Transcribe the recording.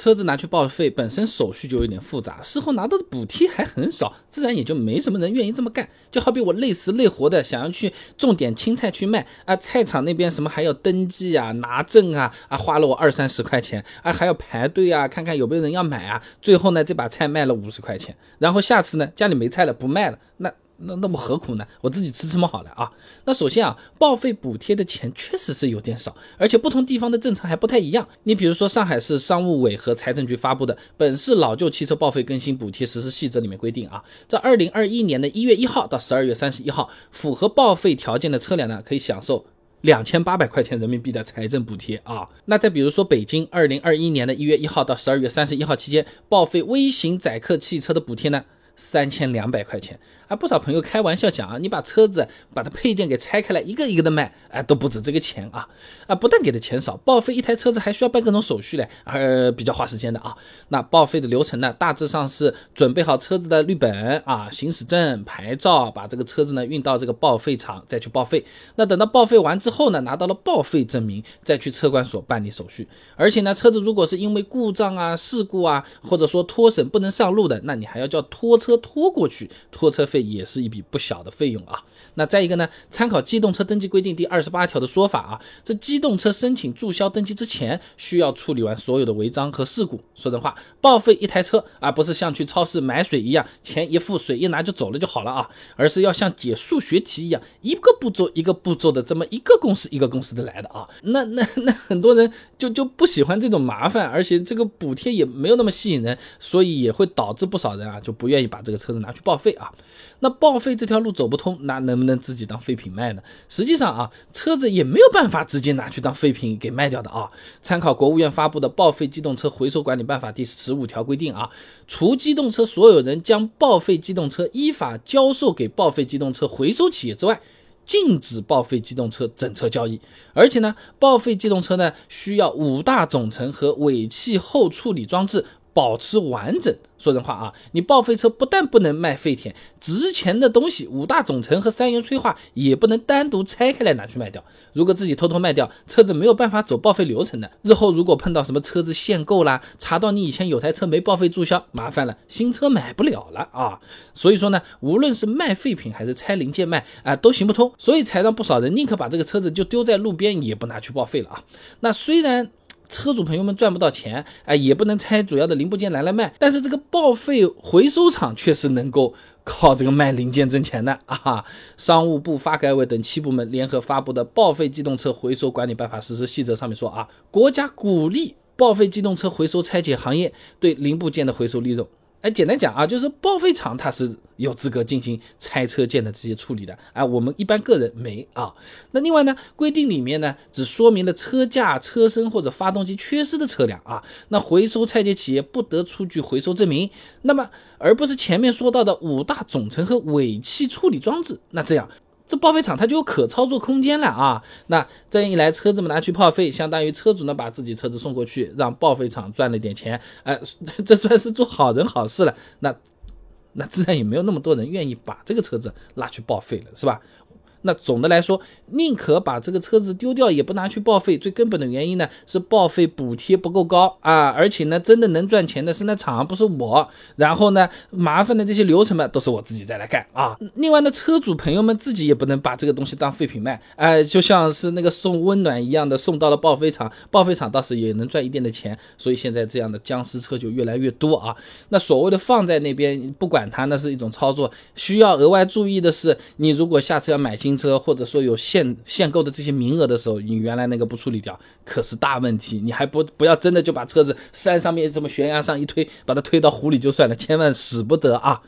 车子拿去报废本身手续就有点复杂，事后拿到的补贴还很少，自然也就没什么人愿意这么干。就好比我累死累活的想要去种点青菜去卖啊，菜场那边什么还要登记啊、拿证啊，啊花了我二三十块钱啊，还要排队啊，看看有没有人要买啊。最后呢，这把菜卖了五十块钱，然后下次呢家里没菜了不卖了，那。那那么何苦呢？我自己吃吃么好了啊。那首先啊，报废补贴的钱确实是有点少，而且不同地方的政策还不太一样。你比如说上海市商务委和财政局发布的《本市老旧汽车报废更新补贴实施细则》里面规定啊，在二零二一年的一月一号到十二月三十一号，符合报废条件的车辆呢，可以享受两千八百块钱人民币的财政补贴啊。那再比如说北京二零二一年的一月一号到十二月三十一号期间，报废微型载客汽车的补贴呢？三千两百块钱啊！不少朋友开玩笑讲啊，你把车子把它配件给拆开来，一个一个的卖，哎，都不止这个钱啊！啊，不但给的钱少，报废一台车子还需要办各种手续嘞，而比较花时间的啊。那报废的流程呢，大致上是准备好车子的绿本啊、行驶证、牌照，把这个车子呢运到这个报废厂再去报废。那等到报废完之后呢，拿到了报废证明，再去车管所办理手续。而且呢，车子如果是因为故障啊、事故啊，或者说脱审不能上路的，那你还要叫拖车。车拖过去，拖车费也是一笔不小的费用啊。那再一个呢，参考机动车登记规定第二十八条的说法啊，这机动车申请注销登记之前，需要处理完所有的违章和事故。说真话，报废一台车啊，不是像去超市买水一样，钱一付，水一拿就走了就好了啊，而是要像解数学题一样，一个步骤一个步骤的这么一个公式一个公式的来的啊。那那那很多人就就不喜欢这种麻烦，而且这个补贴也没有那么吸引人，所以也会导致不少人啊就不愿意把。这个车子拿去报废啊，那报废这条路走不通，那能不能自己当废品卖呢？实际上啊，车子也没有办法直接拿去当废品给卖掉的啊。参考国务院发布的《报废机动车回收管理办法》第十五条规定啊，除机动车所有人将报废机动车依法交售给报废机动车回收企业之外，禁止报废机动车整车交易。而且呢，报废机动车呢需要五大总成和尾气后处理装置保持完整。说人话啊，你报废车不但不能卖废铁，值钱的东西五大总成和三元催化也不能单独拆开来拿去卖掉。如果自己偷偷卖掉，车子没有办法走报废流程的。日后如果碰到什么车子限购啦，查到你以前有台车没报废注销，麻烦了，新车买不了了啊。所以说呢，无论是卖废品还是拆零件卖啊，都行不通。所以才让不少人宁可把这个车子就丢在路边，也不拿去报废了啊。那虽然。车主朋友们赚不到钱，哎，也不能拆主要的零部件来来卖，但是这个报废回收厂确实能够靠这个卖零件挣钱的 啊！商务部、发改委等七部门联合发布的《报废机动车回收管理办法实施细则》上面说啊，国家鼓励报废机动车回收拆解行业对零部件的回收利用。哎，简单讲啊，就是报废厂它是有资格进行拆车件的这些处理的，哎，我们一般个人没啊。那另外呢，规定里面呢只说明了车架、车身或者发动机缺失的车辆啊，那回收拆解企业不得出具回收证明，那么而不是前面说到的五大总成和尾气处理装置，那这样。这报废厂它就有可操作空间了啊！那这样一来，车子们拿去报废，相当于车主呢把自己车子送过去，让报废厂赚了点钱，哎，这算是做好人好事了。那那自然也没有那么多人愿意把这个车子拉去报废了，是吧？那总的来说，宁可把这个车子丢掉，也不拿去报废。最根本的原因呢，是报废补贴不够高啊，而且呢，真的能赚钱的是那厂，不是我。然后呢，麻烦的这些流程嘛，都是我自己再来干啊。另外呢，车主朋友们自己也不能把这个东西当废品卖，哎，就像是那个送温暖一样的，送到了报废厂，报废厂倒是也能赚一定的钱。所以现在这样的僵尸车就越来越多啊。那所谓的放在那边不管它，那是一种操作。需要额外注意的是，你如果下次要买新。新车或者说有限限购的这些名额的时候，你原来那个不处理掉，可是大问题。你还不不要真的就把车子山上面这么悬崖上一推，把它推到湖里就算了，千万使不得啊！